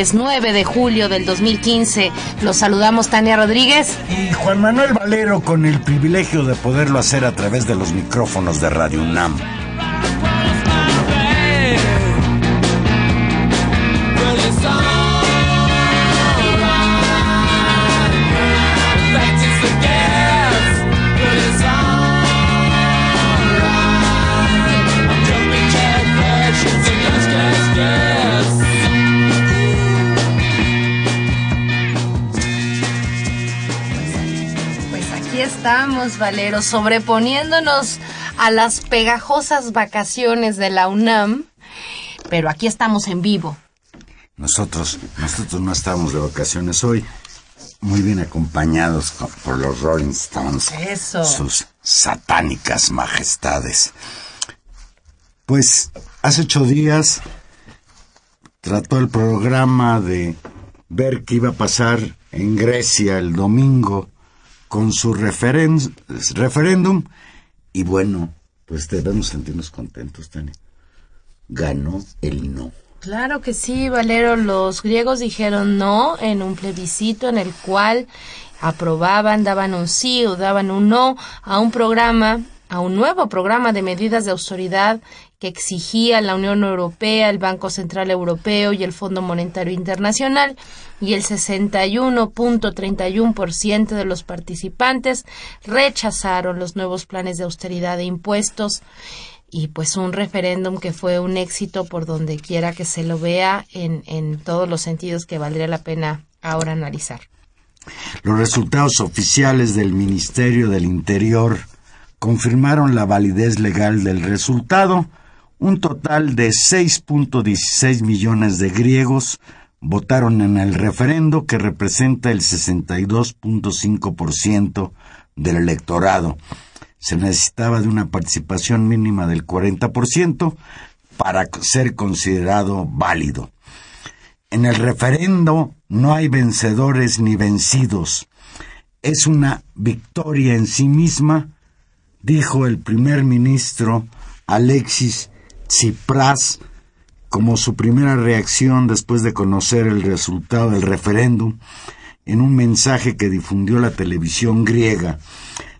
Jueves 9 de julio del 2015. Los saludamos Tania Rodríguez y Juan Manuel Valero con el privilegio de poderlo hacer a través de los micrófonos de Radio UNAM. Estamos, Valero, sobreponiéndonos a las pegajosas vacaciones de la UNAM, pero aquí estamos en vivo. Nosotros, nosotros no estamos de vacaciones hoy, muy bien acompañados por los Rolling Stones. Eso. Sus satánicas majestades. Pues hace ocho días trató el programa de ver qué iba a pasar en Grecia el domingo con su referéndum y bueno, pues debemos sentirnos contentos, Tania. Ganó el no. Claro que sí, Valero. Los griegos dijeron no en un plebiscito en el cual aprobaban, daban un sí o daban un no a un programa, a un nuevo programa de medidas de autoridad que exigía la Unión Europea, el Banco Central Europeo y el Fondo Monetario Internacional, y el 61.31% de los participantes rechazaron los nuevos planes de austeridad de impuestos y pues un referéndum que fue un éxito por donde quiera que se lo vea en, en todos los sentidos que valdría la pena ahora analizar. Los resultados oficiales del Ministerio del Interior confirmaron la validez legal del resultado, un total de 6.16 millones de griegos votaron en el referendo que representa el 62.5% del electorado. Se necesitaba de una participación mínima del 40% para ser considerado válido. En el referendo no hay vencedores ni vencidos. Es una victoria en sí misma, dijo el primer ministro Alexis Tsipras como su primera reacción después de conocer el resultado del referéndum en un mensaje que difundió la televisión griega,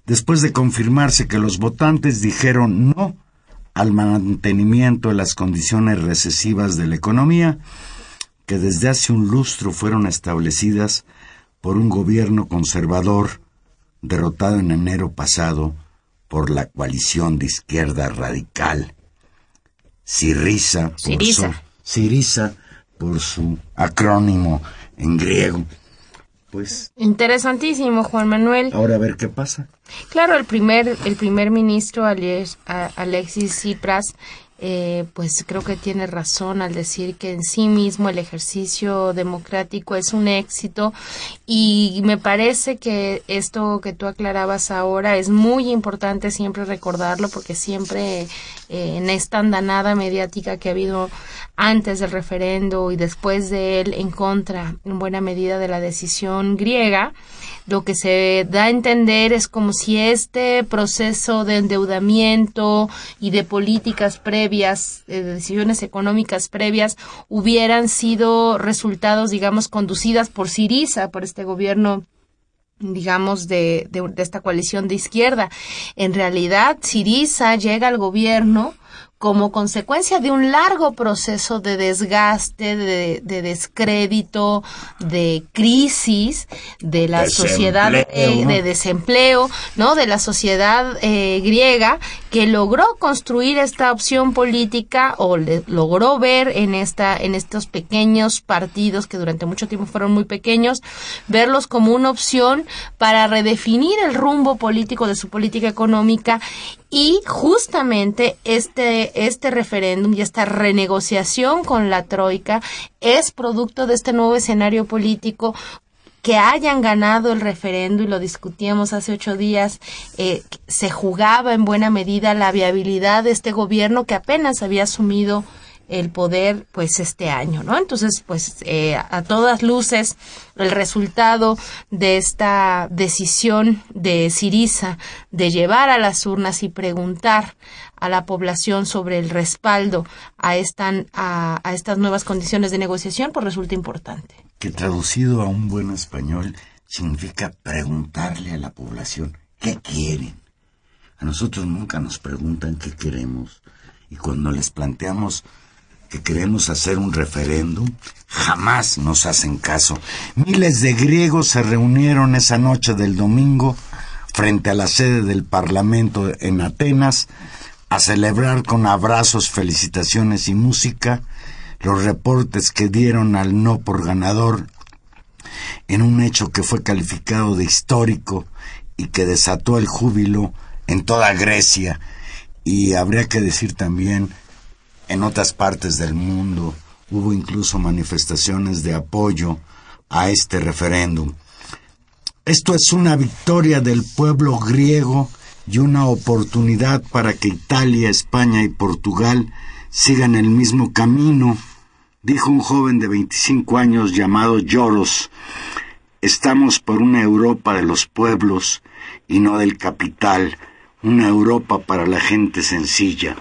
después de confirmarse que los votantes dijeron no al mantenimiento de las condiciones recesivas de la economía que desde hace un lustro fueron establecidas por un gobierno conservador derrotado en enero pasado por la coalición de izquierda radical Sirisa, Sirisa. por su acrónimo en griego. Pues interesantísimo, Juan Manuel. Ahora a ver qué pasa. Claro, el primer el primer ministro Alexis Tsipras eh, pues creo que tiene razón al decir que en sí mismo el ejercicio democrático es un éxito. Y me parece que esto que tú aclarabas ahora es muy importante siempre recordarlo porque siempre eh, en esta andanada mediática que ha habido antes del referendo y después de él en contra en buena medida de la decisión griega, lo que se da a entender es como si este proceso de endeudamiento y de políticas previas previas, eh, decisiones económicas previas hubieran sido resultados, digamos, conducidas por Siriza, por este gobierno digamos, de, de, esta coalición de izquierda. En realidad, Siriza llega al gobierno como consecuencia de un largo proceso de desgaste, de, descrédito, de crisis de la sociedad eh, de desempleo, ¿no? De la sociedad eh, griega que logró construir esta opción política o logró ver en esta en estos pequeños partidos que durante mucho tiempo fueron muy pequeños, verlos como una opción para redefinir el rumbo político de su política económica y justamente este, este referéndum y esta renegociación con la Troika es producto de este nuevo escenario político que hayan ganado el referéndum, y lo discutíamos hace ocho días, eh, se jugaba en buena medida la viabilidad de este gobierno que apenas había asumido el poder pues este año, ¿no? Entonces, pues eh, a todas luces el resultado de esta decisión de Siriza de llevar a las urnas y preguntar a la población sobre el respaldo a, a, estas nuevas condiciones de negociación, pues resulta importante. Que traducido a un buen español significa preguntarle a la población qué quieren. A nosotros nunca nos preguntan qué queremos y cuando les planteamos que queremos hacer un referéndum, jamás nos hacen caso. Miles de griegos se reunieron esa noche del domingo frente a la sede del Parlamento en Atenas a celebrar con abrazos, felicitaciones y música los reportes que dieron al no por ganador en un hecho que fue calificado de histórico y que desató el júbilo en toda Grecia y habría que decir también en otras partes del mundo hubo incluso manifestaciones de apoyo a este referéndum. Esto es una victoria del pueblo griego y una oportunidad para que Italia, España y Portugal sigan el mismo camino, dijo un joven de 25 años llamado Lloros. Estamos por una Europa de los pueblos y no del capital, una Europa para la gente sencilla.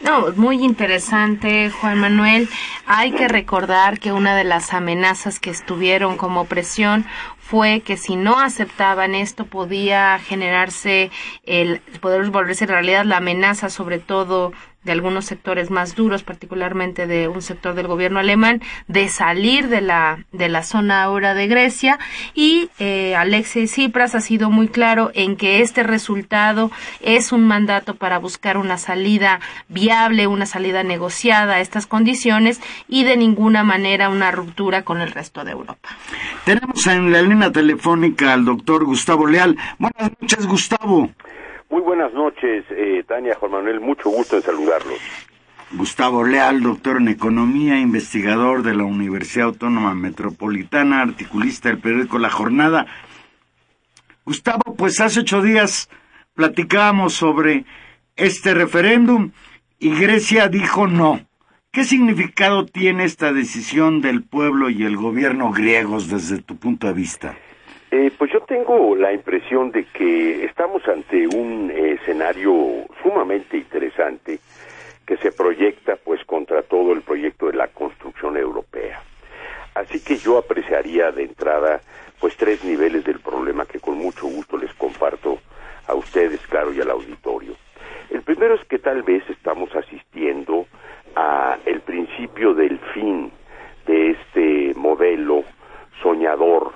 No, muy interesante, Juan Manuel. Hay que recordar que una de las amenazas que estuvieron como presión fue que si no aceptaban esto podía generarse el poder volverse realidad la amenaza sobre todo de algunos sectores más duros, particularmente de un sector del gobierno alemán, de salir de la, de la zona ahora de Grecia y eh, Alexis Tsipras ha sido muy claro en que este resultado es un mandato para buscar una salida viable, una salida negociada a estas condiciones y de ninguna manera una ruptura con el resto de Europa. Tenemos en la línea telefónica al doctor Gustavo Leal. Buenas noches, Gustavo. Muy buenas noches, eh, Tania, Juan Manuel, mucho gusto en saludarlos. Gustavo Leal, doctor en Economía, investigador de la Universidad Autónoma Metropolitana, articulista del periódico La Jornada. Gustavo, pues hace ocho días platicábamos sobre este referéndum y Grecia dijo no. ¿Qué significado tiene esta decisión del pueblo y el gobierno griegos desde tu punto de vista? Eh, pues yo tengo la impresión de que estamos ante un escenario sumamente interesante que se proyecta pues contra todo el proyecto de la construcción europea. Así que yo apreciaría de entrada pues tres niveles del problema que con mucho gusto les comparto a ustedes, claro, y al auditorio. El primero es que tal vez estamos asistiendo a el principio del fin de este modelo soñador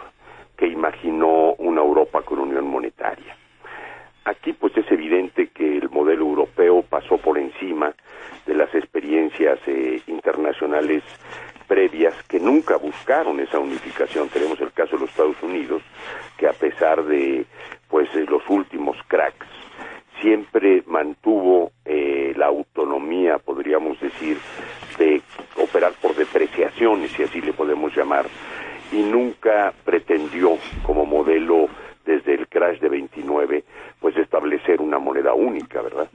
que imaginó una Europa con unión monetaria. Aquí pues es evidente que el modelo europeo pasó por encima de las experiencias eh, internacionales previas que nunca buscaron esa unificación. Tenemos el caso de los Estados Unidos, que a pesar de pues los últimos cracks, siempre mantuvo eh, la autonomía, podríamos decir, de operar por depreciaciones, si así le podemos llamar, y nunca pretendió como modelo desde el crash de 29 pues establecer una moneda única, ¿verdad?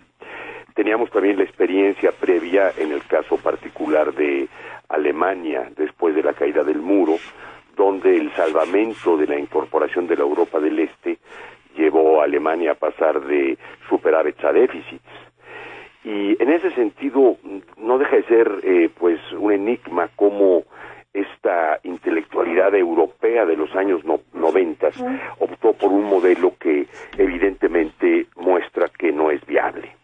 Teníamos también la experiencia previa en el caso particular de Alemania después de la caída del muro, donde el salvamento de la incorporación de la Europa del Este llevó a Alemania a pasar de superávit a déficits. Y en ese sentido, no deja de ser eh, pues un enigma cómo esta intelectualidad europea de los años noventas optó por un modelo que evidentemente muestra que no es viable.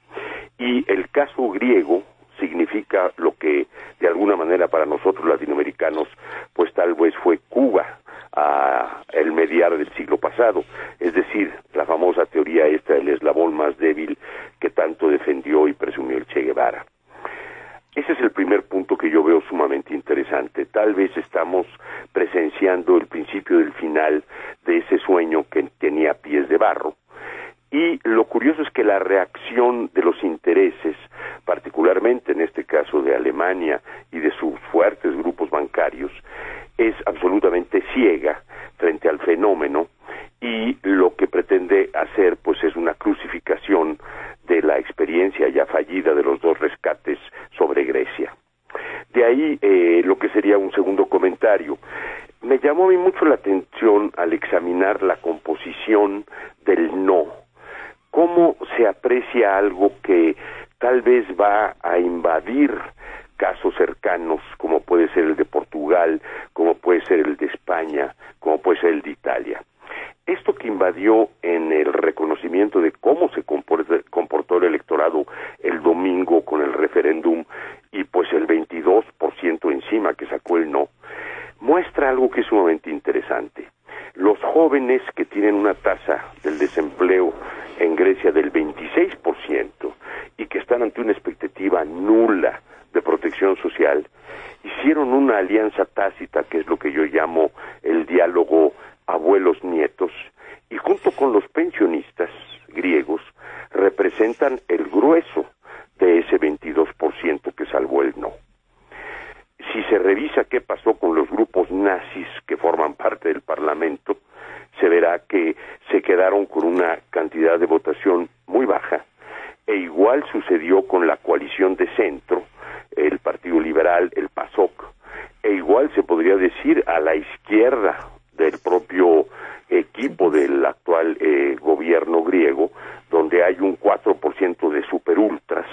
Y el caso griego significa lo que de alguna manera para nosotros latinoamericanos pues tal vez fue Cuba a el mediar del siglo pasado, es decir, la famosa teoría esta del eslabón más débil e igual sucedió con la coalición de centro, el Partido Liberal, el PASOK, e igual se podría decir a la izquierda del propio equipo del actual eh, gobierno griego, donde hay un 4% de superultras,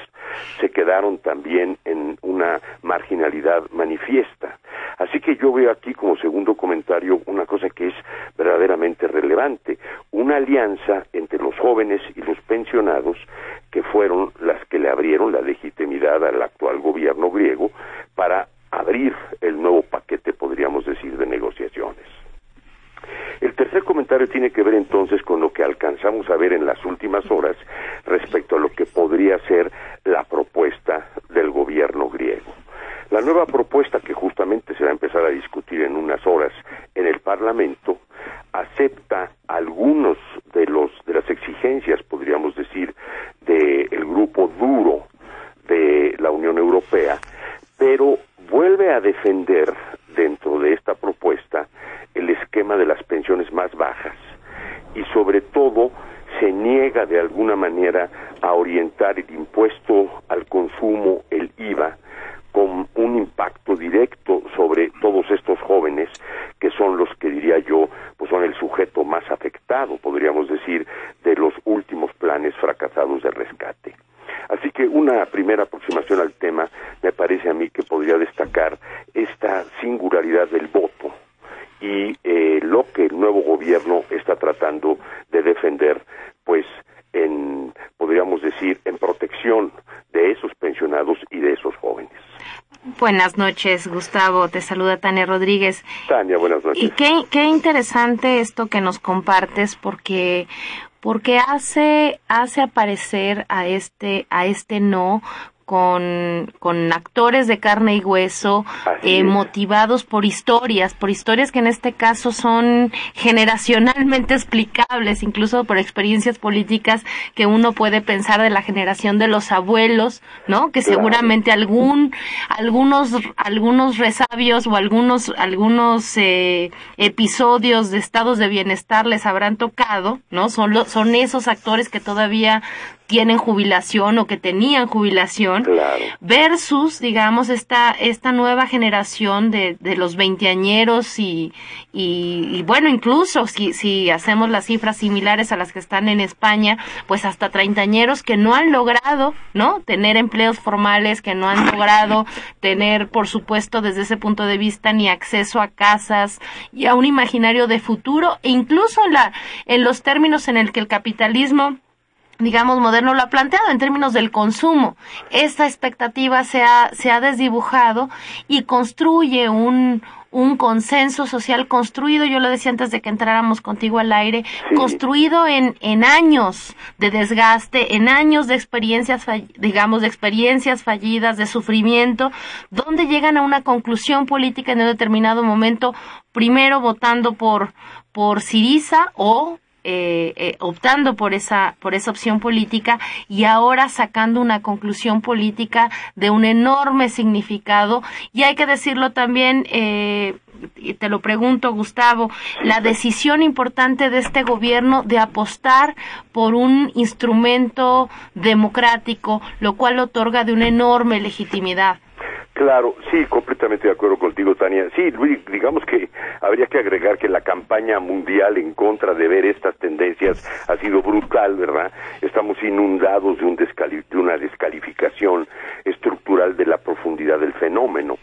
se quedaron también en una marginalidad manifiesta. Así que yo veo aquí como segundo comentario una cosa que es verdaderamente relevante, una alianza entre los jóvenes y los pensionados fueron las que le abrieron la legitimidad al actual gobierno griego para abrir el nuevo paquete, podríamos decir, de negociaciones. El tercer comentario tiene que ver entonces con lo que alcanzamos a ver en las últimas horas respecto a lo que podría ser la propuesta del gobierno griego. La nueva propuesta que justamente se va a empezar a discutir en unas horas en el Parlamento acepta algunos de los de las exigencias, podríamos decir, del grupo duro de la Unión Europea, pero vuelve a defender dentro de esta propuesta el esquema de las pensiones más bajas y sobre todo se niega de alguna manera a orientar el impuesto al consumo, el IVA, con un impacto directo sobre todos estos jóvenes que son los que diría yo pues son el sujeto más afectado podríamos decir de los últimos planes fracasados de rescate así que una primera aproximación al tema me parece a mí que podría destacar esta singularidad del voto y eh, lo que el nuevo gobierno está tratando de defender, pues en, podríamos decir, en protección de esos pensionados y de esos jóvenes. Buenas noches, Gustavo. Te saluda Tania Rodríguez. Tania, buenas noches. Y qué, qué interesante esto que nos compartes porque porque hace hace aparecer a este a este no con, con actores de carne y hueso, eh, motivados por historias, por historias que en este caso son generacionalmente explicables, incluso por experiencias políticas que uno puede pensar de la generación de los abuelos, ¿no? Que seguramente algún, algunos, algunos resabios o algunos, algunos eh, episodios de estados de bienestar les habrán tocado, ¿no? Son, son esos actores que todavía tienen jubilación o que tenían jubilación, versus, digamos, esta, esta nueva generación de, de los veinteañeros y, y, bueno, incluso si, si hacemos las cifras similares a las que están en España, pues hasta treintañeros que no han logrado, ¿no? Tener empleos formales, que no han logrado tener, por supuesto, desde ese punto de vista, ni acceso a casas y a un imaginario de futuro, e incluso en la, en los términos en el que el capitalismo digamos, moderno lo ha planteado en términos del consumo. Esta expectativa se ha, se ha desdibujado y construye un, un consenso social construido, yo lo decía antes de que entráramos contigo al aire, construido en, en años de desgaste, en años de experiencias, digamos, de experiencias fallidas, de sufrimiento, donde llegan a una conclusión política en un determinado momento, primero votando por, por Siriza o eh, eh, optando por esa, por esa opción política y ahora sacando una conclusión política de un enorme significado. Y hay que decirlo también, eh, y te lo pregunto, Gustavo, la decisión importante de este gobierno de apostar por un instrumento democrático, lo cual otorga de una enorme legitimidad. Claro, sí, completamente de acuerdo contigo, Tania. Sí, digamos que habría que agregar que la campaña mundial en contra de ver estas tendencias ha sido brutal, ¿verdad? Estamos inundados de, un de una descalificación estructural de la profundidad del fenómeno.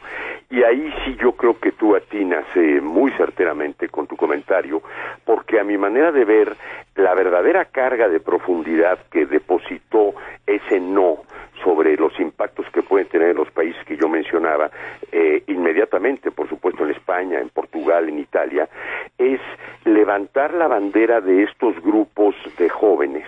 Y ahí sí yo creo que tú atinas eh, muy certeramente con tu comentario, porque a mi manera de ver, la verdadera carga de profundidad que depositó ese no sobre los impactos que pueden tener los países que yo mencionaba, eh, inmediatamente, por supuesto, en España, en Portugal, en Italia, es levantar la bandera de estos grupos de jóvenes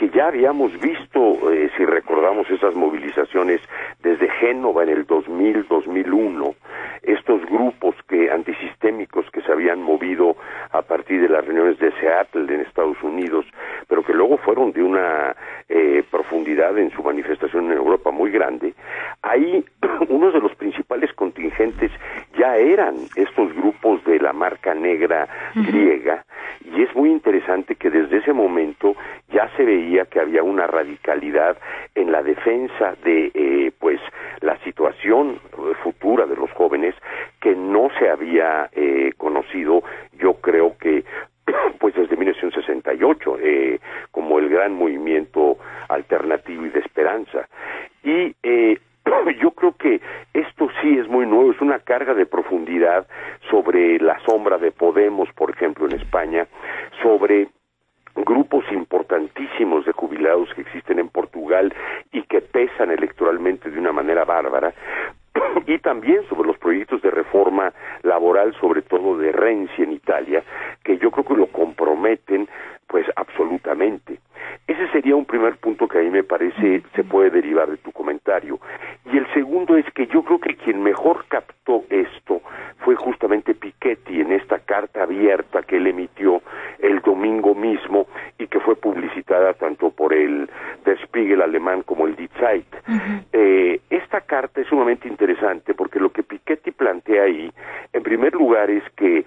que ya habíamos visto, eh, si recordamos esas movilizaciones desde Génova en el 2000-2001, estos grupos que antisistémicos que se habían movido a partir de las reuniones de Seattle en Estados Unidos, pero que luego fueron de una eh, profundidad en su manifestación en Europa muy grande, ahí uno de los principales contingentes ya eran estos grupos de la marca negra griega, y es muy interesante que desde ese momento ya se veía que había una radicalidad en la defensa de eh, pues la situación futura de los jóvenes que no se había eh, conocido yo creo que pues desde 1968 eh, como el gran movimiento alternativo y de esperanza. Y eh, yo creo que esto sí es muy nuevo, es una carga de profundidad sobre la sombra de Podemos, por ejemplo, en España, sobre de jubilados que existen en Portugal y que pesan electoralmente de una manera bárbara, y también sobre los proyectos de reforma laboral, sobre todo de Renzi en Italia, que yo creo que lo comprometen pues absolutamente. Ese sería un primer punto que a mí me parece se puede derivar de tu comentario. Y el segundo es que yo creo que quien mejor captó esto fue justamente Piketty en esta carta abierta que él emitió el domingo mismo y que fue publicitada tanto por el Der Spiegel alemán como el Die Zeit. Eh, esta carta es sumamente interesante porque lo que Piketty plantea ahí, en primer lugar, es que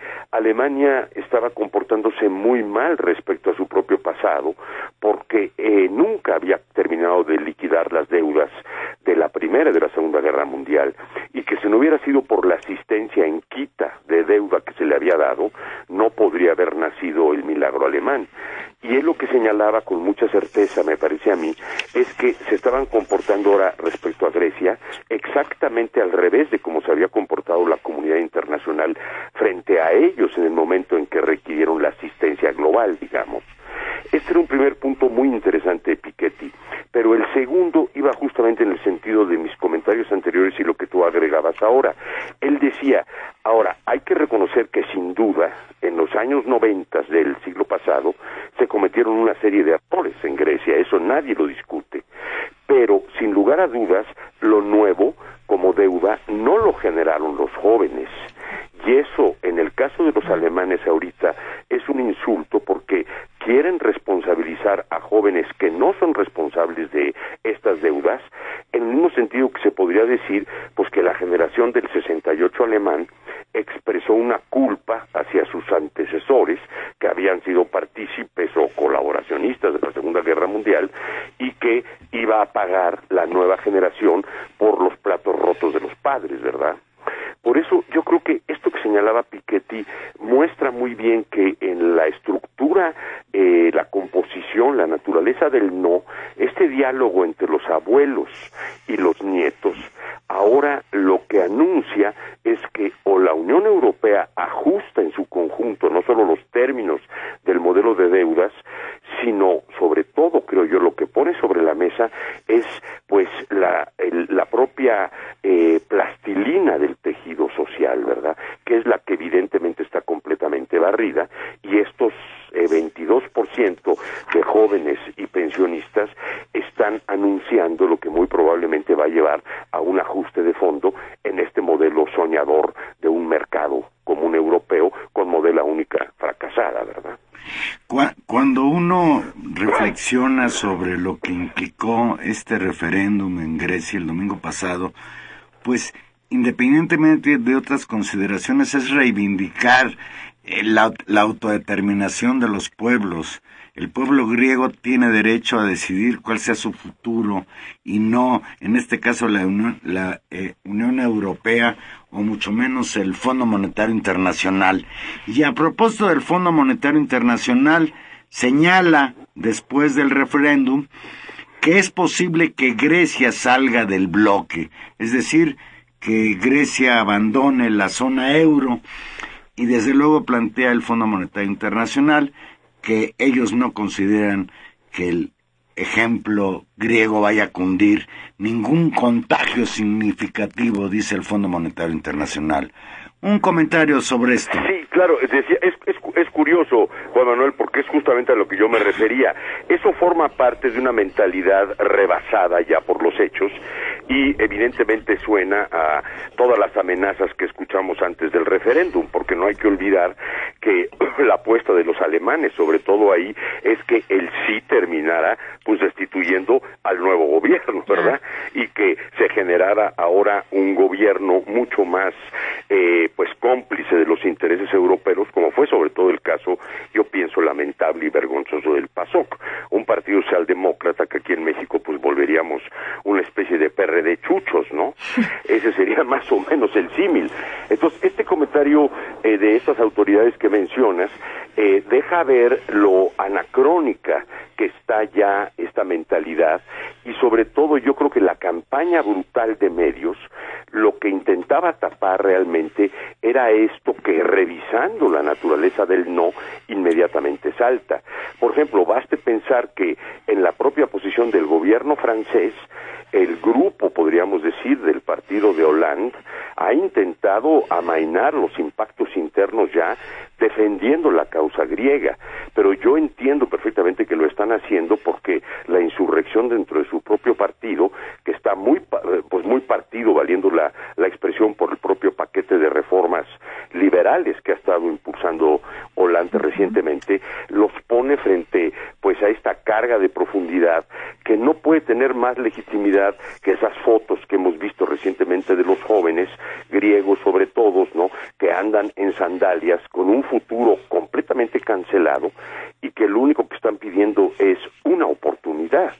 Estaba comportándose muy mal respecto a su propio pasado porque eh, nunca había terminado de liquidar las deudas de la Primera y de la Segunda Guerra Mundial y que si no hubiera sido por la asistencia en quita de deuda que se le había dado, no podría haber nacido el milagro alemán. Y él lo que señalaba con mucha certeza, me parece a mí, es que se estaban comportando ahora respecto a Grecia exactamente al revés de cómo se había comportado la comunidad internacional frente a ellos en el momento en que requirieron la asistencia global, digamos. Este era un primer punto muy interesante de Piketty, pero el segundo iba justamente en el sentido de mis comentarios anteriores y lo que tú agregabas ahora. Él decía, ahora, hay que reconocer que sin duda, en los años noventas del siglo pasado, se cometieron una serie de errores en Grecia, eso nadie lo discute, pero sin a dudas, lo nuevo como deuda no lo generaron los jóvenes. Y eso, en el caso de los alemanes ahorita, es un insulto porque quieren responsabilizar a jóvenes que no son responsables de estas deudas, en el mismo sentido que se podría decir pues que la generación del 68 alemán expresó una culpa hacia sus antecesores que habían sido partícipes o colaboracionistas de la Segunda Guerra Mundial y que iba a pagar la nueva generación por los platos rotos de los padres, ¿verdad? Por eso yo creo que esto que señalaba Piketty muestra muy bien que en la estructura, eh, la composición, la naturaleza del no, este diálogo entre los abuelos y los nietos, ahora lo que anuncia es que o la Unión Europea ajusta en su conjunto no solo los términos del modelo de deudas, sino sobre todo, creo yo, lo que pone sobre la mesa es pues la, propia eh, plastilina del tejido social, ¿verdad? Que es la que evidentemente está completamente barrida y estos eh, 22% de jóvenes y pensionistas están anunciando lo que muy probablemente va a llevar a un ajuste de fondo en este modelo soñador de un mercado común europeo con modela única fracasada, ¿verdad? Cuando uno reflexiona sobre lo que implicó este referéndum en Grecia el domingo pasado, pues independientemente de otras consideraciones es reivindicar eh, la, autodeterminación de los pueblos. El pueblo griego tiene derecho a decidir cuál sea su futuro y no, en este caso, la Unión, la, eh, Unión Europea o mucho menos el Fondo Monetario Internacional. Y a propósito del Fondo Monetario Internacional, señala después del referéndum que es posible que Grecia salga del bloque, es decir, que Grecia abandone la zona euro y desde luego plantea el Fondo Monetario Internacional que ellos no consideran que el ejemplo griego vaya a cundir ningún contagio significativo, dice el Fondo Monetario Internacional. Un comentario sobre esto. Sí, claro, es, es, es, curioso, Juan Manuel, porque es justamente a lo que yo me refería. Eso forma parte de una mentalidad rebasada ya por los hechos y evidentemente suena a todas las amenazas que escuchamos antes del referéndum, porque no hay que olvidar que la apuesta de los alemanes, sobre todo ahí, es que el sí terminara pues destituyendo al nuevo gobierno, ¿verdad? Y que se generara ahora un gobierno mucho más eh, pues cómplice de los intereses europeos, como fue sobre todo el caso, yo pienso, lamentable y vergonzoso del PASOK, un partido socialdemócrata que aquí en México pues volveríamos una especie de PRD chuchos, ¿no? Ese sería más o menos el símil. Entonces, este comentario eh, de estas autoridades que mencionas eh, deja ver lo anacrónica que está ya esta mentalidad y sobre todo yo creo que la campaña brutal de medios lo que intentaba tapar realmente era esto que revisando la naturaleza del no inmediatamente salta. Por ejemplo, baste pensar que en la propia posición del gobierno francés el grupo, podríamos decir, del partido de Hollande ha intentado amainar los impactos internos ya defendiendo la causa griega, pero yo entiendo perfectamente que lo están haciendo porque la insurrección dentro de su propio partido, que está muy eh, pues muy partido valiendo la, la expresión por el propio paquete de reformas liberales que ha estado impulsando Hollande recientemente, los pone frente pues a esta carga de profundidad que no puede tener más legitimidad que esas fotos que hemos visto recientemente de los jóvenes griegos sobre todo, ¿no? que andan en sandalias con un futuro completamente cancelado y que lo único que están pidiendo es una oportunidad.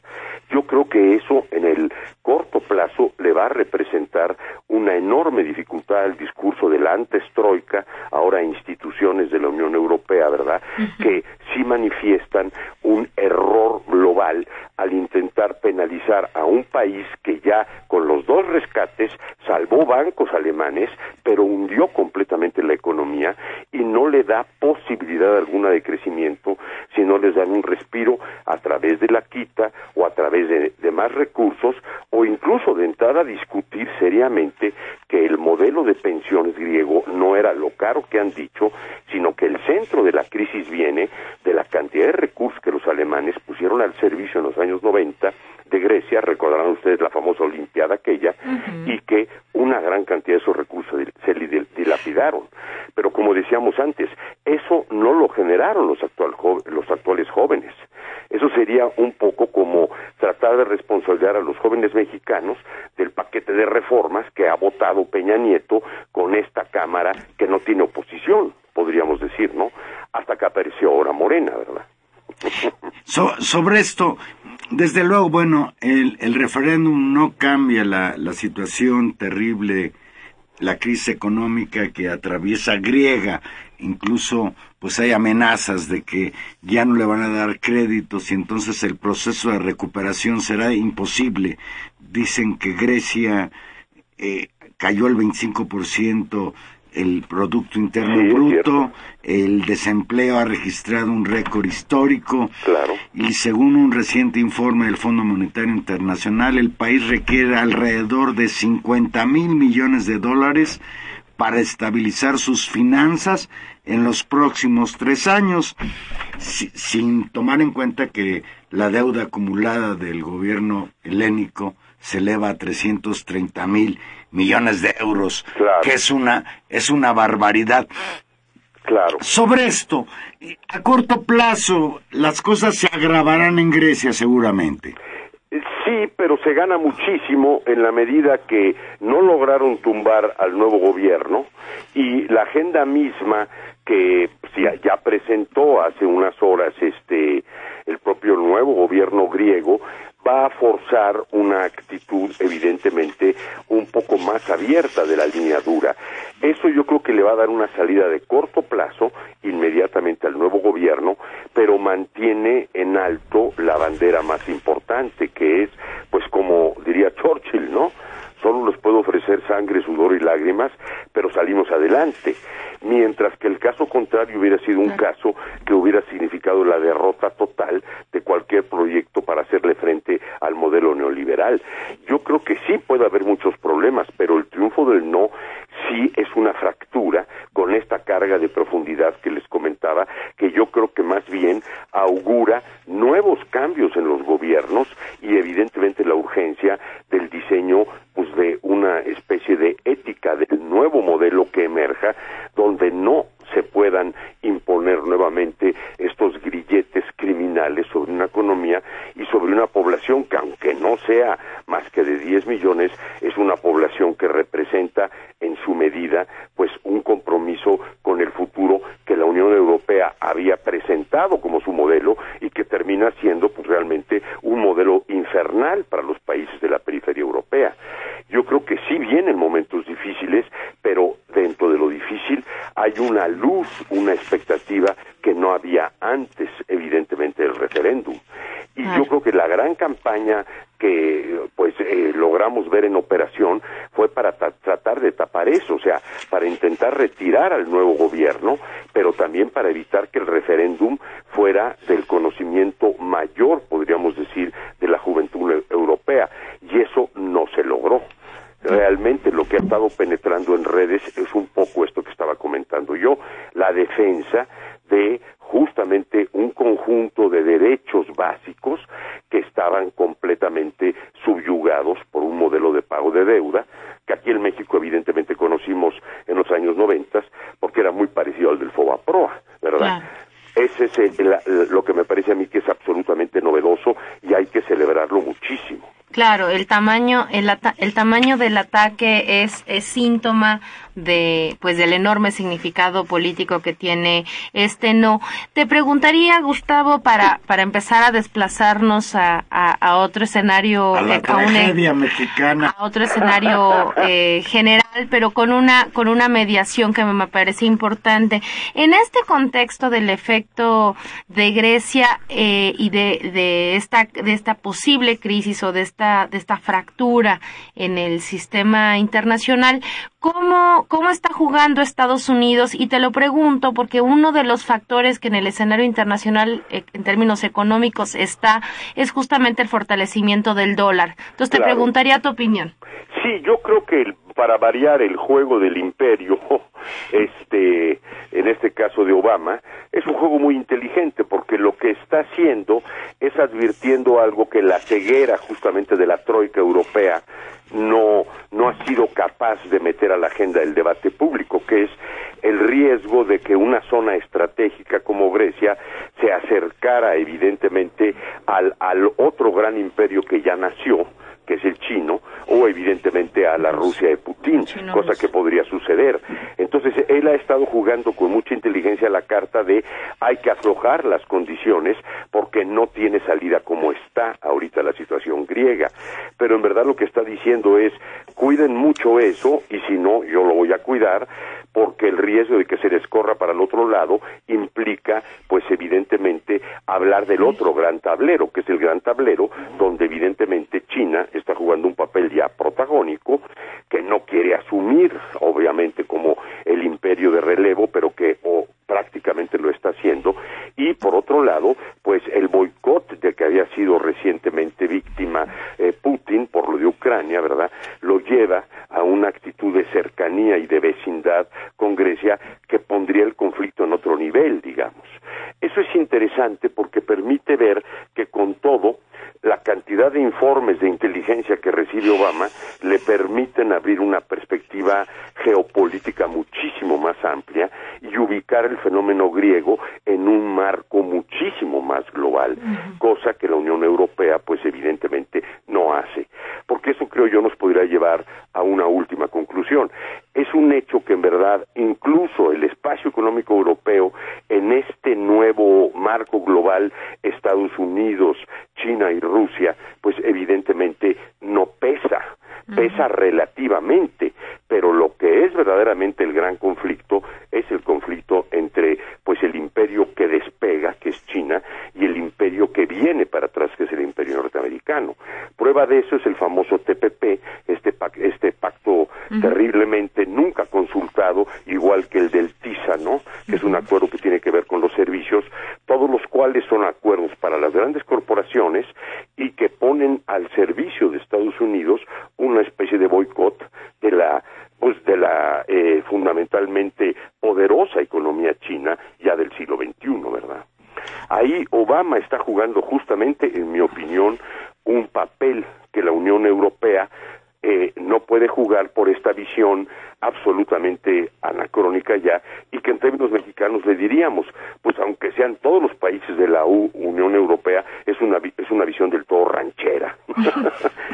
Yo creo que eso en el corto plazo le va a representar una enorme dificultad al discurso de la antes troika, ahora instituciones de la Unión Europea, ¿verdad? Que sí manifiestan un error global al intentar penalizar a un país que ya con los dos rescates salvó bancos alemanes, pero hundió completamente la economía y no le da posibilidad alguna de crecimiento si no les dan un respiro a través de la quita o a través de, de más recursos o incluso de entrada a discutir seriamente que el modelo de pensiones griego no era lo caro que han dicho, sino que el centro de la crisis viene de la cantidad de recursos que los alemanes pusieron al servicio en los años 90 de Grecia, recordarán ustedes la famosa Olimpiada aquella, y que una gran cantidad de esos recursos se dilapidaron. Pero como decíamos antes, eso no lo generaron los, actual, los actuales jóvenes. Eso sería un poco como tratar de responsabilizar a los jóvenes mexicanos del paquete de reformas que ha votado Peña Nieto con esta Cámara que no tiene oposición, podríamos decir, ¿no? Hasta que apareció ahora Morena, ¿verdad? sobre esto, Desde luego, bueno, el, el referéndum no cambia la, la situación terrible, la crisis económica que atraviesa griega. Incluso, pues hay amenazas de que ya no le van a dar créditos y entonces el proceso de recuperación será imposible. Dicen que Grecia eh, cayó el 25% el Producto Interno Bruto, el desempleo ha registrado un récord histórico claro. y según un reciente informe del Fondo Monetario Internacional, el país requiere alrededor de 50 mil millones de dólares para estabilizar sus finanzas en los próximos tres años, sin tomar en cuenta que la deuda acumulada del gobierno helénico se eleva a 330 mil millones de euros, que es una, es una barbaridad. Claro. Sobre esto, a corto plazo, las cosas se agravarán en Grecia seguramente. Sí, pero se gana muchísimo en la medida que no lograron tumbar al nuevo gobierno y la agenda misma que ya presentó hace unas horas este el propio nuevo gobierno griego va a forzar una actitud evidentemente un poco más abierta de la línea dura. Eso yo creo que le va a dar una salida de corto plazo inmediatamente al nuevo gobierno, pero mantiene en alto la bandera más importante, que es, pues como diría Churchill, ¿no? Puedo ofrecer sangre, sudor y lágrimas, pero salimos adelante. Mientras que el caso contrario hubiera sido un caso que hubiera significado la derrota total de cualquier proyecto para hacerle frente al modelo neoliberal. Yo creo que sí puede haber muchos problemas, pero el triunfo del no sí es una fractura con esta carga de profundidad que les comentaba, que yo creo que más bien augura nuevos cambios en los gobiernos y evidentemente la urgencia del diseño pues de una especie de ética del nuevo modelo que emerja donde no se puedan imponer nuevamente estos grilletes criminales sobre una economía y sobre una población que aunque no sea más que de 10 millones, es una población que representa en su medida pues un compromiso con el futuro que la Unión Europea había presentado como su modelo y que termina siendo pues realmente un modelo infernal para los países de la periferia europea. Yo creo que sí vienen momentos difíciles, pero dentro de lo difícil hay una luz, una expectativa que no había antes, evidentemente, del referéndum. Y yo creo que la gran campaña que pues eh, logramos ver en operación fue para tratar de tapar eso, o sea, para intentar retirar al nuevo gobierno, pero también para evitar que el referéndum fuera del conocimiento mayor, podríamos decir, de la juventud europea, y eso no se logró. Realmente lo que ha estado penetrando en redes es un poco esto que estaba comentando yo, la defensa de justamente un conjunto de derechos básicos que estaban completamente subyugados por un modelo de pago de deuda, que aquí en México evidentemente conocimos en los años noventas, porque era muy parecido al del FOBAPROA, ¿verdad? Ese es lo que me parece a mí que es absolutamente novedoso y hay que celebrarlo muchísimo. Claro, el tamaño, el, el tamaño del ataque es, es síntoma de pues del enorme significado político que tiene este no. Te preguntaría, Gustavo, para, para empezar a desplazarnos a, a, otro escenario, a la tragedia mexicana, a otro escenario eh, general, pero con una con una mediación que me parece importante. En este contexto del efecto de Grecia eh, y de, de esta de esta posible crisis o de esta de esta fractura en el sistema internacional, ¿Cómo, ¿Cómo está jugando Estados Unidos? Y te lo pregunto porque uno de los factores que en el escenario internacional, eh, en términos económicos, está es justamente el fortalecimiento del dólar. Entonces te preguntaría tu opinión. Sí, yo creo que para variar el juego del imperio, este, en este caso de Obama, es un juego muy inteligente porque lo que está haciendo es advirtiendo algo que la ceguera justamente de la troika europea no, no ha sido capaz de meter a la agenda del debate público, que es el riesgo de que una zona estratégica como Grecia se acercara evidentemente al, al otro gran imperio que ya nació, que es el chino, o evidentemente a la Rusia de Putin, cosa que podría suceder. Entonces él ha estado jugando con mucha inteligencia la carta de hay que aflojar las condiciones porque no tiene salida como está ahorita la situación griega. Pero en verdad lo que está diciendo es cuiden mucho eso y si no yo lo voy a cuidar porque el riesgo de que se descorra para el otro lado implica, pues evidentemente, hablar del otro gran tablero, que es el gran tablero, donde evidentemente China está jugando un papel ya protagónico, que no quiere asumir, obviamente, como el imperio de relevo, pero que o prácticamente lo está haciendo, y por otro lado, pues el boicot de que había sido recientemente víctima eh, Putin por lo de Ucrania, ¿verdad? Lo lleva a una actitud de cercanía y de vecindad con Grecia que pondría el conflicto en otro nivel, digamos. Eso es interesante porque permite ver que con todo la cantidad de informes de inteligencia que recibe Obama le permiten abrir una perspectiva geopolítica muchísimo más amplia y ubicar el fenómeno griego en un marco muchísimo más global, cosa que la Unión Europea pues evidentemente no hace. Porque eso creo yo nos podría llevar a una última conclusión. Es un hecho que en verdad incluso el espacio económico europeo en este nuevo marco global, Estados Unidos, China y Rusia, pues evidentemente no pesa, pesa relativamente, pero lo que es verdaderamente el gran conflicto es el conflicto entre pues el imperio que despega, que es China, y el imperio que viene para atrás, que es el imperio norteamericano. Prueba de eso es el famoso TPP, este, este pacto terriblemente nunca consultado, igual que el del TISA, ¿no? Que es un acuerdo que tiene que ver con los servicios, todos los cuales son acuerdos para las grandes corporaciones y que ponen al servicio de Estados Unidos una especie de boicot de la pues de la eh, fundamentalmente poderosa economía china ya del siglo XXI, ¿verdad? Ahí Obama está jugando justamente, en mi opinión, un papel que la Unión Europea eh, no puede jugar por esta visión absolutamente anacrónica ya y que en términos mexicanos le diríamos, pues aunque sean todos los países de la Unión Europea, es una, es una visión del todo ranchera.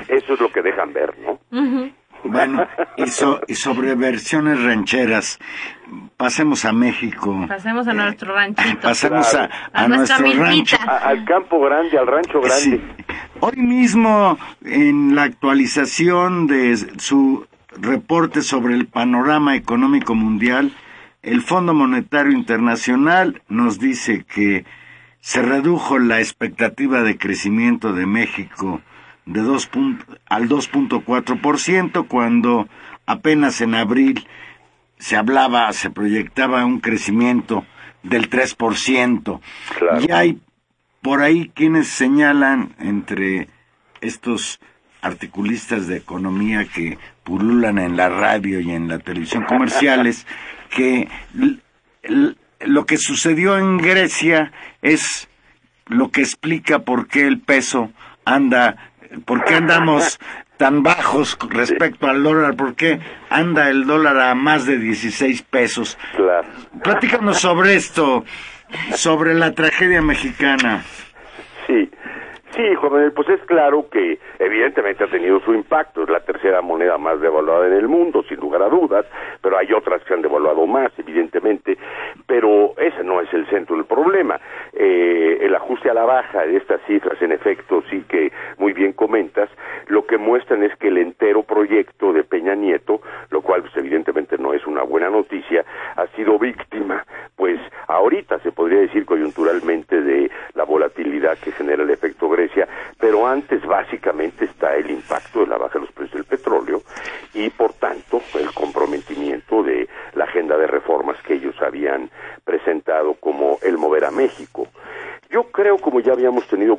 Eso es lo que dejan ver, ¿no? Y, y, sobre versiones rancheras, pasemos a México. Pasemos a nuestro ranchito. Pasemos a, nuestro rancho. al campo grande, al rancho grande. Hoy mismo, en la actualización de su reporte sobre el panorama económico mundial, el Fondo Monetario Internacional nos dice que se redujo la expectativa de crecimiento de México de 2 al 2.4% cuando apenas en abril se hablaba, se proyectaba un crecimiento del 3%. Y hay por ahí quienes señalan entre estos articulistas de economía que pululan en la radio y en la televisión comerciales que lo que sucedió en Grecia es lo que explica por qué el peso anda ¿Por qué andamos tan bajos respecto al dólar? ¿Por qué anda el dólar a más de 16 pesos? Claro. Platícanos sobre esto, sobre la tragedia mexicana. Sí, Sí, Juan pues es claro que evidentemente ha tenido su impacto, es la tercera moneda más devaluada en el mundo, sin lugar a dudas, pero hay otras que han devaluado más, evidentemente, pero ese no es el centro del problema. Eh, el ajuste a la baja de estas cifras, en efecto, sí que muy bien comentas, lo que muestran es que el entero proyecto de Peña Nieto, lo cual pues, evidentemente no es una buena noticia, ha sido víctima, pues ahorita se podría decir coyunturalmente de la volatilidad que genera el efecto Grecia, pero antes básicamente está el impacto de la baja de los precios del petróleo y por tanto el comprometimiento de la agenda de reformas que ellos habían presentado como el mover a México. Yo creo, como ya habíamos tenido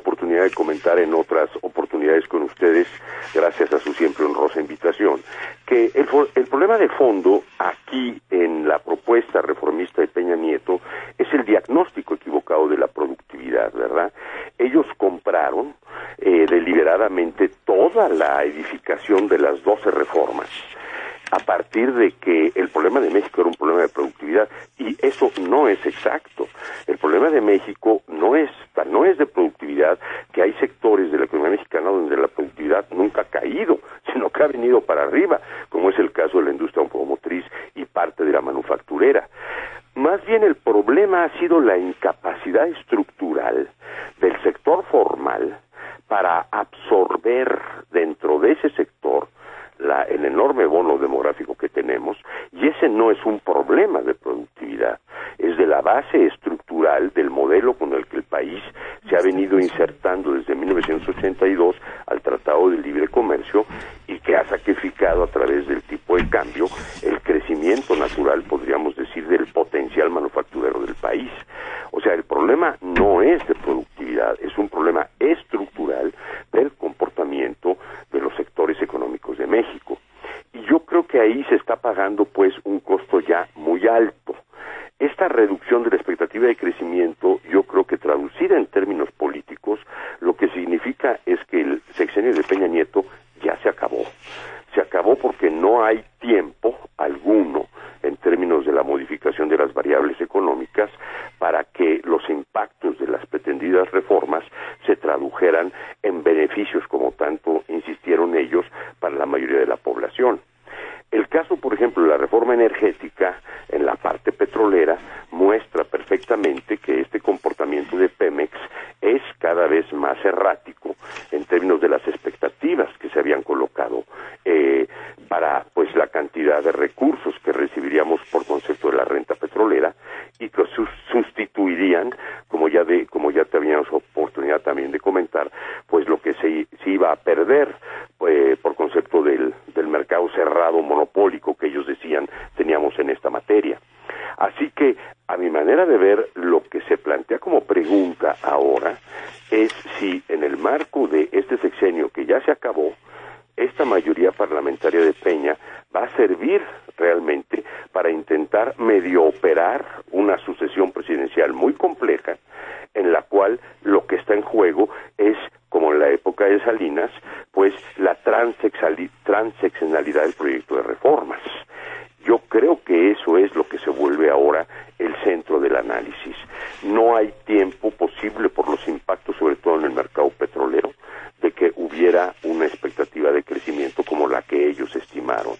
análisis. No hay tiempo posible por los impactos, sobre todo en el mercado petrolero, de que hubiera una expectativa de crecimiento como la que ellos estimaron.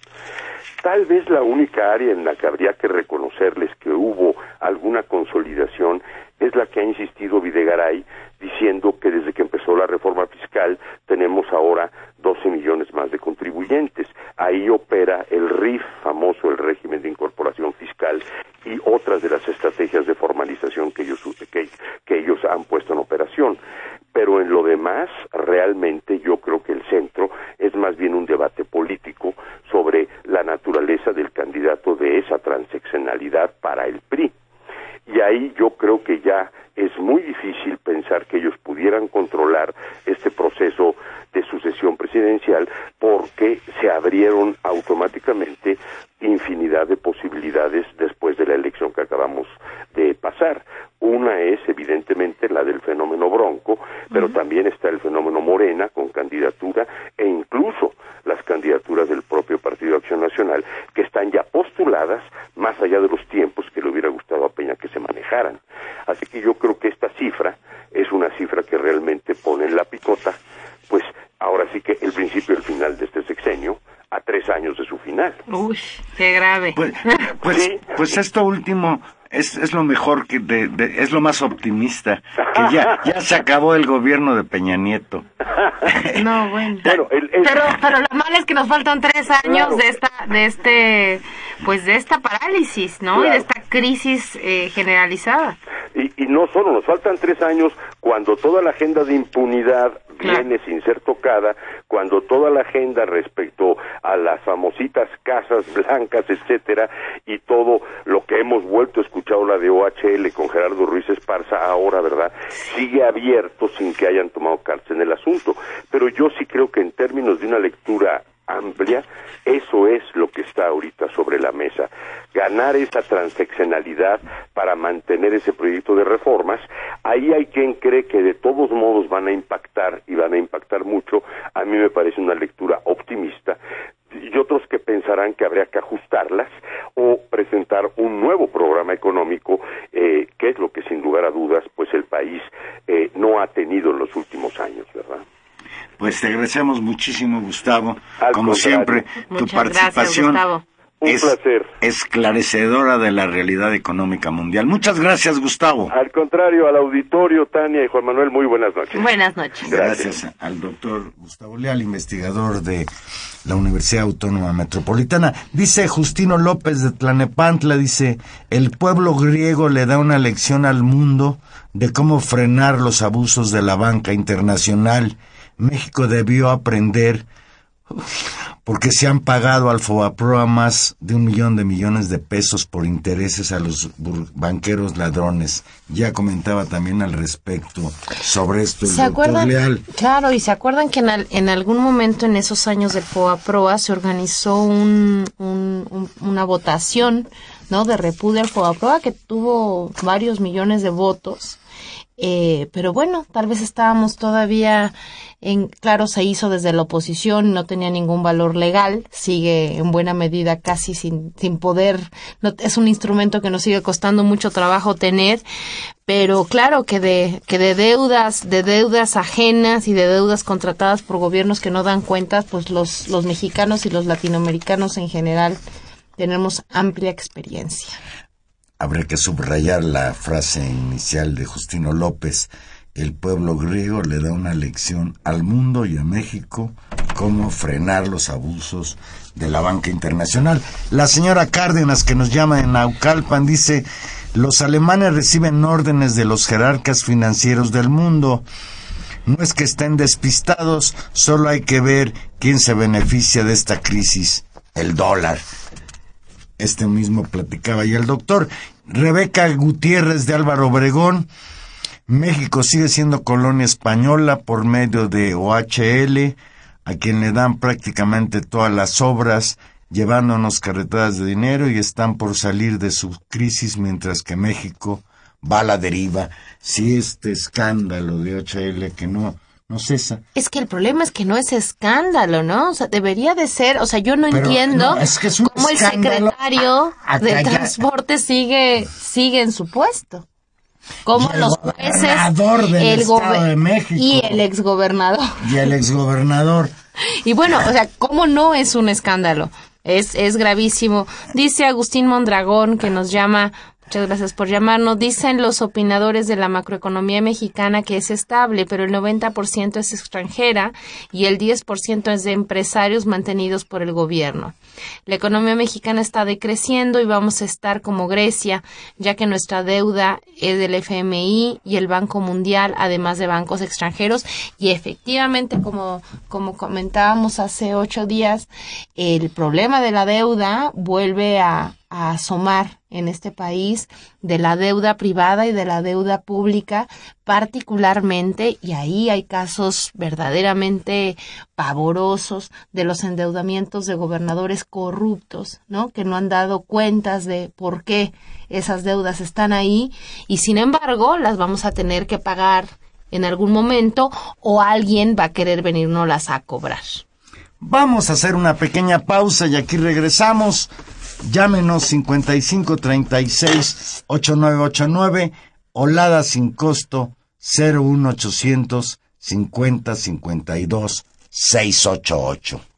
Tal vez la única área en la que habría que Pues, pues, pues esto último es, es lo mejor, que de, es lo más optimista, que ya, se acabó el gobierno de Peña Nieto. No, bueno. Pero, pero, pero lo malo es que nos faltan tres años de esta, de este, pues de esta parálisis, ¿no? Y de esta crisis eh, generalizada. Y, y no solo nos faltan tres años cuando toda la agenda de impunidad viene sin ser tocada cuando toda la agenda respecto a las famositas casas blancas, etcétera, y todo lo que hemos vuelto a escuchar la de OHL con Gerardo Ruiz Esparza ahora, ¿verdad? Sigue abierto sin que hayan tomado cartas en el asunto. Pero yo sí creo que en términos de una lectura amplia, eso es lo que está ahorita sobre la mesa. Ganar esa transeccionalidad para mantener ese proyecto de reformas, ahí hay quien cree que de todos modos van a impactar y van a impactar mucho, a mí me parece una lectura optimista, y otros que pensarán que habría que ajustarlas o presentar un nuevo programa económico, eh, que es lo que sin lugar a dudas, pues el país eh, no ha tenido en los últimos años, ¿verdad? Pues te agradecemos muchísimo, Gustavo. Como siempre, tu participación es placer. esclarecedora de la realidad económica mundial. Muchas gracias, Gustavo. Al contrario, al auditorio, Tania y Juan Manuel, muy buenas noches. Buenas noches. Gracias, gracias al doctor Gustavo Leal, investigador de la Universidad Autónoma Metropolitana. Dice Justino López de Tlanepantla, dice, el pueblo griego le da una lección al mundo de cómo frenar los abusos de la banca internacional México debió aprender porque se han pagado al FOBAPROA más de un millón de millones de pesos por intereses a los banqueros ladrones. Ya comentaba también al respecto sobre esto el ¿Se acuerdan? Claro, y se acuerdan que en, algún momento en esos años del FOBAPROA se organizó un, una votación ¿no? de repudio al FOBAPROA que tuvo varios millones de votos eh, pero bueno, tal vez estábamos todavía en, claro, se hizo desde la oposición, no tenía ningún valor legal, sigue en buena medida casi sin, sin poder, es un instrumento que nos sigue costando mucho trabajo tener, pero claro que de, que de deudas, de deudas ajenas y de deudas contratadas por gobiernos que no dan cuentas, pues los, los mexicanos y los latinoamericanos en general tenemos amplia experiencia habría que subrayar la frase inicial de Justino López. El pueblo griego le da una lección al mundo y a México cómo frenar los abusos de la banca internacional. La señora Cárdenas, que nos llama en Naucalpan, dice, los alemanes reciben órdenes de los jerarcas financieros del mundo. No es que estén despistados, solo hay que ver quién se beneficia de esta crisis, el dólar. Este mismo platicaba y el doctor. Rebeca Gutiérrez de Álvaro Obregón. México sigue siendo colonia española por medio de OHL, a quien le dan prácticamente todas las obras, llevándonos carretadas de dinero y están por salir de su crisis mientras que México va a la deriva. Si este escándalo de OHL que no no cesa. Es que el problema es que no es escándalo, ¿no? O sea, debería de ser, o sea, yo no entiendo cómo el secretario de transporte sigue, sigue en su puesto. Cómo los jueces, el Estado de México y el exgobernador. Y el exgobernador. y bueno, o sea, ¿cómo no es un escándalo? Es, es gravísimo. Dice Agustín Mondragón que nos llama Muchas gracias por llamarnos. Dicen los opinadores de la macroeconomía mexicana que es estable, pero el 90% es extranjera y el 10% es de empresarios mantenidos por el gobierno. La economía mexicana está decreciendo y vamos a estar como Grecia, ya que nuestra deuda es del FMI y el Banco Mundial, además de bancos extranjeros. Y efectivamente, como, como comentábamos hace ocho días, el problema de la deuda vuelve a, a asomar en este país de la deuda privada y de la deuda pública particularmente y ahí hay casos verdaderamente pavorosos de los endeudamientos de gobernadores corruptos, ¿no? que no han dado cuentas de por qué esas deudas están ahí y sin embargo las vamos a tener que pagar en algún momento o alguien va a querer venirnos a cobrar. Vamos a hacer una pequeña pausa y aquí regresamos Llámenos 5536 8989 Olada sin costo 01800 50 52 688.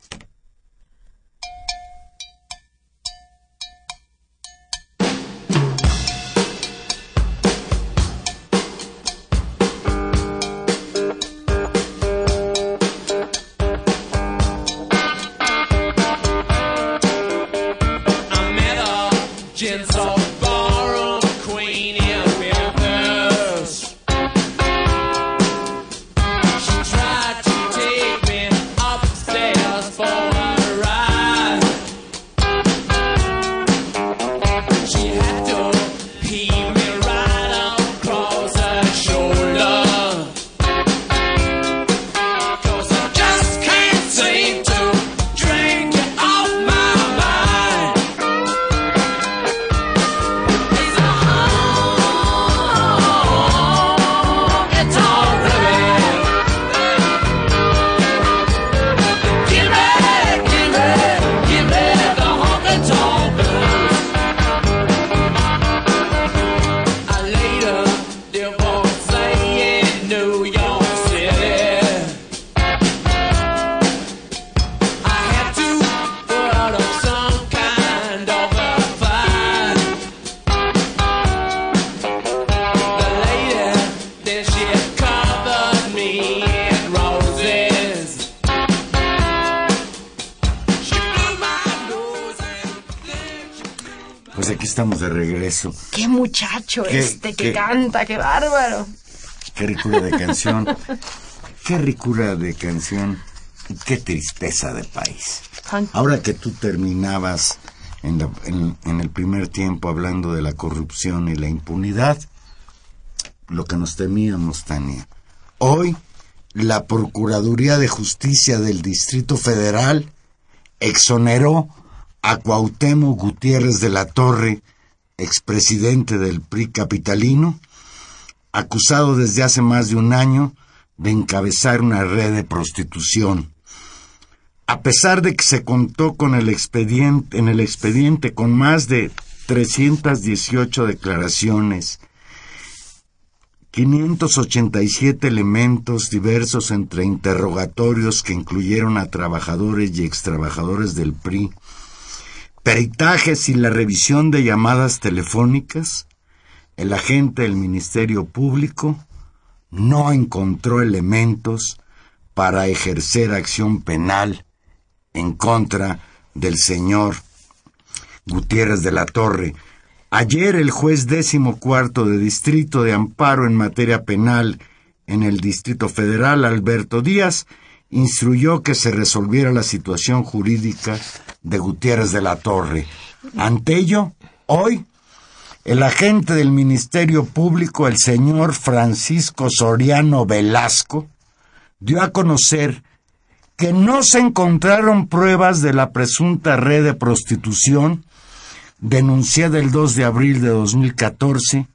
She had to Qué este que canta, qué bárbaro. Qué ricura de canción. qué ricura de canción y qué tristeza de país. Ahora que tú terminabas en, en el primer tiempo hablando de la corrupción y la impunidad, lo que nos temíamos, Tania. Hoy, la Procuraduría de Justicia del Distrito Federal exoneró a Cuauhtémoc Gutiérrez de la Torre, expresidente del PRI capitalino, acusado desde hace más de un año de encabezar una red de prostitución. A pesar de que se contó con el expediente, en el expediente con más de 318 declaraciones, 587 elementos diversos entre interrogatorios que incluyeron a trabajadores y extrabajadores del PRI, peritajes y la revisión de llamadas telefónicas, el agente del Ministerio Público no encontró elementos para ejercer acción penal en contra del señor Gutiérrez de la Torre. Ayer el juez décimo cuarto de Distrito de Amparo en materia penal en el Distrito Federal, Alberto Díaz, instruyó que se resolviera la situación jurídica de Gutiérrez de la Torre. Ante ello, hoy, el agente del Ministerio Público, el señor Francisco Soriano Velasco, dio a conocer que no se encontraron pruebas de la presunta red de prostitución denunciada el 2 de abril de 2014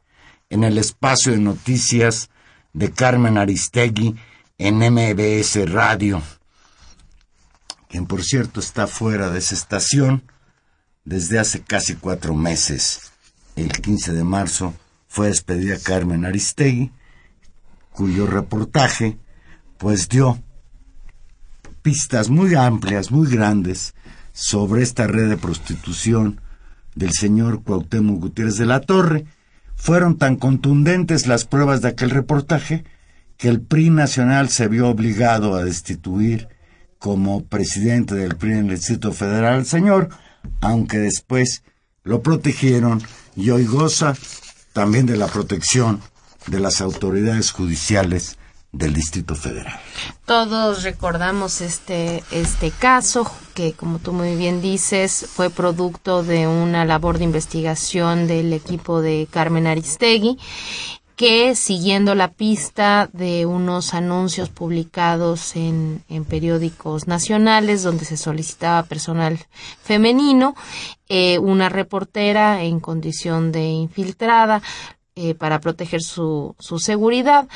en el espacio de noticias de Carmen Aristegui en MBS Radio, quien por cierto está fuera de esa estación desde hace casi cuatro meses. El 15 de marzo fue despedida Carmen Aristegui, cuyo reportaje pues dio pistas muy amplias, muy grandes sobre esta red de prostitución del señor Cuauhtémoc Gutiérrez de la Torre. Fueron tan contundentes las pruebas de aquel reportaje que el PRI nacional se vio obligado a destituir como presidente del PRI en el Distrito Federal al señor, aunque después lo protegieron y hoy goza también de la protección de las autoridades judiciales del Distrito Federal. Todos recordamos este, este caso que, como tú muy bien dices, fue producto de una labor de investigación del equipo de Carmen Aristegui que siguiendo la pista de unos anuncios publicados en, en periódicos nacionales donde se solicitaba personal femenino, eh, una reportera en condición de infiltrada eh, para proteger su, su seguridad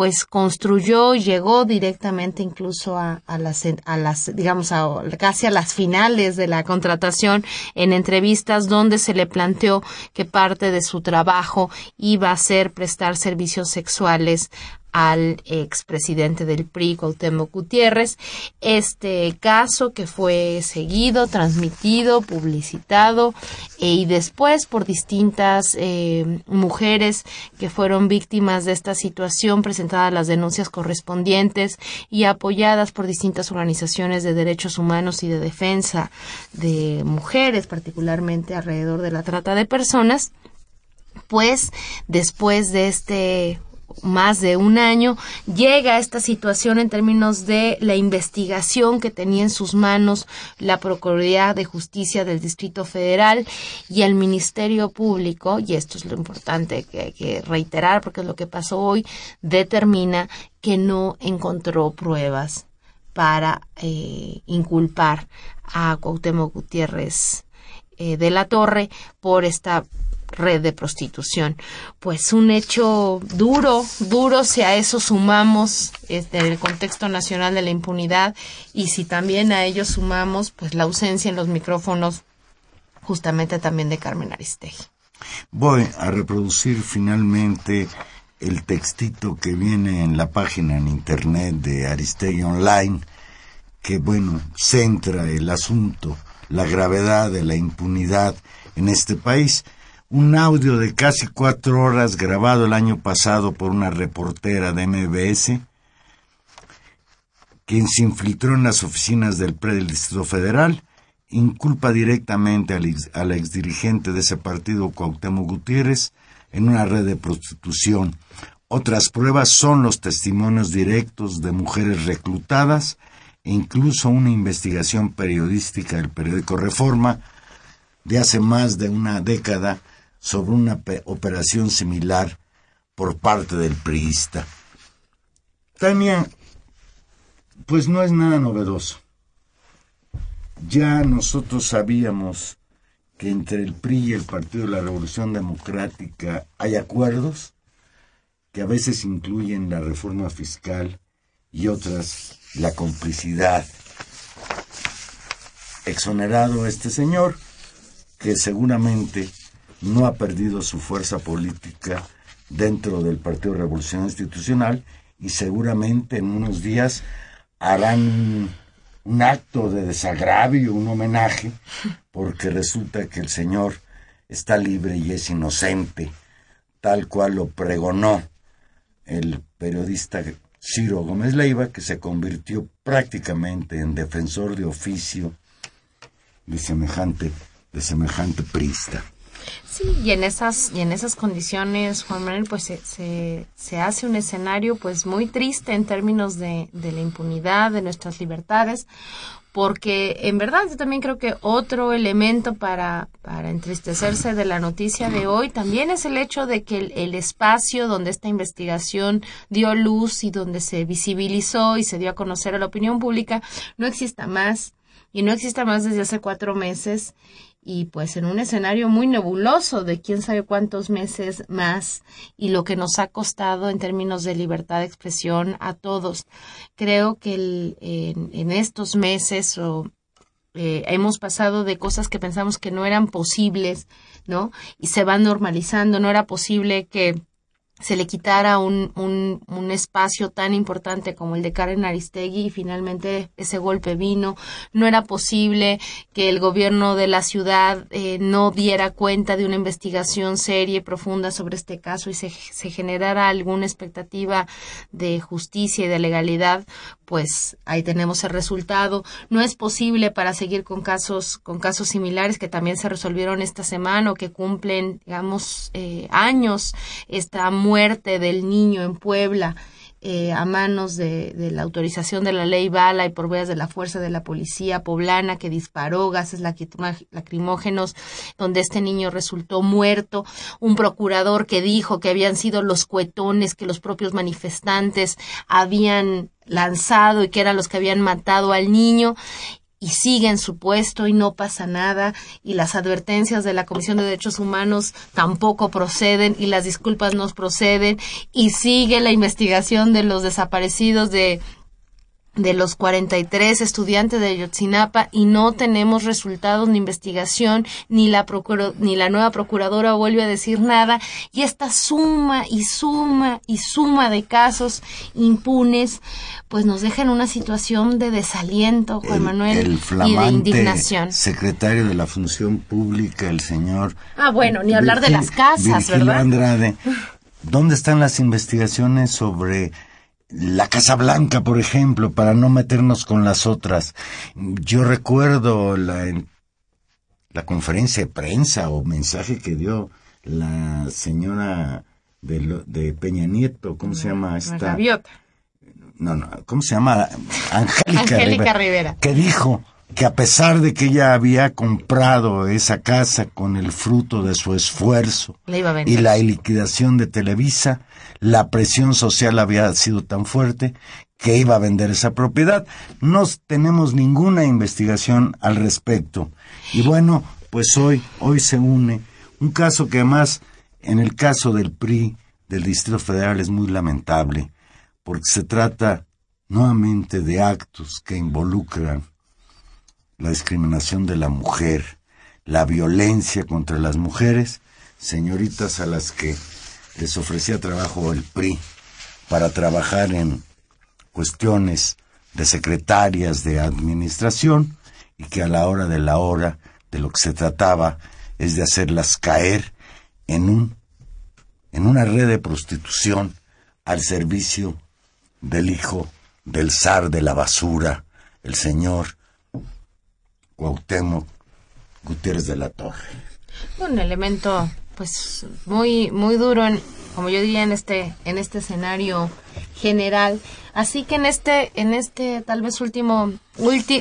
pues construyó, llegó directamente incluso a, a, las, a las, digamos, a, casi a las finales de la contratación en entrevistas donde se le planteó que parte de su trabajo iba a ser prestar servicios sexuales al expresidente del PRI, Cuauhtémoc Gutiérrez. Este caso que fue seguido, transmitido, publicitado eh, y después por distintas eh, mujeres que fueron víctimas de esta situación, presentadas las denuncias correspondientes y apoyadas por distintas organizaciones de derechos humanos y de defensa de mujeres, particularmente alrededor de la trata de personas pues después de este más de un año, llega a esta situación en términos de la investigación que tenía en sus manos la Procuraduría de Justicia del Distrito Federal y el Ministerio Público, y esto es lo importante que hay que reiterar porque es lo que pasó hoy, determina que no encontró pruebas para eh, inculpar a Cuauhtémoc Gutiérrez eh, de la Torre por esta red de prostitución. Pues un hecho duro, duro si a eso sumamos este, el contexto nacional de la impunidad y si también a ello sumamos pues la ausencia en los micrófonos justamente también de Carmen Aristegui. Voy a reproducir finalmente el textito que viene en la página en internet de Aristegui Online, que bueno, centra el asunto, la gravedad de la impunidad en este país un audio de casi cuatro horas grabado el año pasado por una reportera de MBS, quien se infiltró en las oficinas del PRE del Distrito Federal inculpa directamente al, ex, al exdirigente de ese partido, Cuauhtémoc Gutiérrez, en una red de prostitución. Otras pruebas son los testimonios directos de mujeres reclutadas e incluso una investigación periodística del periódico Reforma de hace más de una década sobre una operación similar por parte del priista. Tania, pues no es nada novedoso. Ya nosotros sabíamos que entre el PRI y el Partido de la Revolución Democrática hay acuerdos que a veces incluyen la reforma fiscal y otras la complicidad. Exonerado este señor, que seguramente no ha perdido su fuerza política dentro del Partido Revolución Institucional y seguramente en unos días harán un acto de desagravio, un homenaje, porque resulta que el señor está libre y es inocente, tal cual lo pregonó el periodista Ciro Gómez Leiva, que se convirtió prácticamente en defensor de oficio de semejante, de semejante prista. Sí, y en esas, y en esas condiciones, Juan Manuel, pues se, se, hace un escenario pues muy triste en términos de, de la impunidad, de nuestras libertades, porque en verdad yo también creo que otro elemento para, para entristecerse de la noticia de hoy también es el hecho de que el, el, espacio donde esta investigación dio luz y donde se visibilizó y se dio a conocer a la opinión pública no exista más y no exista más desde hace cuatro meses y pues en un escenario muy nebuloso de quién sabe cuántos meses más y lo que nos ha costado en términos de libertad de expresión a todos. Creo que en, estos meses o, eh, hemos pasado de cosas que pensamos que no eran posibles, ¿no? Y se van normalizando. No era posible que se le quitara un, un, un, espacio tan importante como el de Karen Aristegui y finalmente ese golpe vino. No era posible que el gobierno de la ciudad eh, no diera cuenta de una investigación seria y profunda sobre este caso y se, se generara alguna expectativa de justicia y de legalidad, pues ahí tenemos el resultado. No es posible para seguir con casos, con casos similares que también se resolvieron esta semana o que cumplen, digamos, eh, años esta muerte del niño en Puebla eh, a manos de, de, la autorización de la ley Bala y por vías de la fuerza de la policía poblana que disparó gases lacrimógenos donde este niño resultó muerto, un procurador que dijo que habían sido los cuetones que los propios manifestantes habían lanzado y que eran los que habían matado al niño y sigue en su puesto y no pasa nada y las advertencias de la Comisión de Derechos Humanos tampoco proceden y las disculpas no proceden y sigue la investigación de los desaparecidos de de los 43 estudiantes de Yotzinapa y no tenemos resultados ni investigación, ni la, ni la nueva procuradora vuelve a decir nada, y esta suma y suma y suma de casos impunes, pues nos deja en una situación de desaliento, Juan Manuel, y de indignación. secretario de la Función Pública, el señor... Ah, bueno, ni hablar de las casas, ¿verdad? Andrade, ¿dónde están las investigaciones sobre la Casa Blanca, por ejemplo, para no meternos con las otras. Yo recuerdo la, la conferencia de prensa o mensaje que dio la señora de, de Peña Nieto, ¿cómo se llama esta? No, no, ¿cómo se llama? Angélica, Angélica Rivera. Que dijo que a pesar de que ella había comprado esa casa con el fruto de su esfuerzo y la liquidación de Televisa, la presión social había sido tan fuerte que iba a vender esa propiedad. No tenemos ninguna investigación al respecto. Y bueno, pues hoy, hoy se une un caso que además, en el caso del PRI del Distrito Federal es muy lamentable, porque se trata nuevamente de actos que involucran la discriminación de la mujer, la violencia contra las mujeres, señoritas a las que les ofrecía trabajo el PRI para trabajar en cuestiones de secretarias de administración y que a la hora de la hora de lo que se trataba es de hacerlas caer en un en una red de prostitución al servicio del hijo del zar de la basura, el señor Cuauhtémoc Gutiérrez de la Torre. Un elemento pues muy muy duro en como yo diría en este en este escenario general así que en este en este tal vez último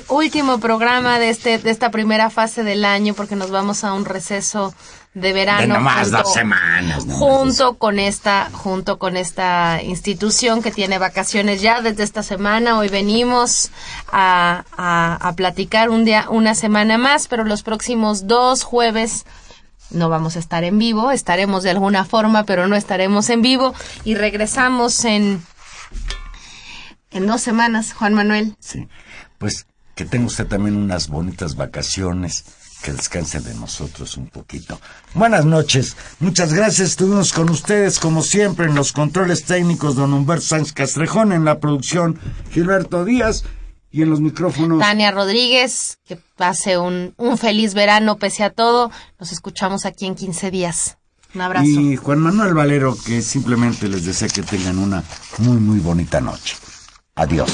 último programa de este de esta primera fase del año porque nos vamos a un receso de verano de junto, dos semanas junto con esta junto con esta institución que tiene vacaciones. Ya desde esta semana hoy venimos a, a, a platicar un día una semana más pero los próximos dos jueves no vamos a estar en vivo, estaremos de alguna forma, pero no estaremos en vivo. Y regresamos en en dos semanas, Juan Manuel. Sí, pues que tenga usted también unas bonitas vacaciones, que descansen de nosotros un poquito. Buenas noches, muchas gracias, estuvimos con ustedes como siempre en los controles técnicos don Humberto Sánchez Castrejón, en la producción Gilberto Díaz y en los micrófonos. Tania Rodríguez, que pase un, un feliz verano pese a todo. Nos escuchamos aquí en 15 días. Un abrazo. Y Juan Manuel Valero, que simplemente les desea que tengan una muy, muy bonita noche. Adiós.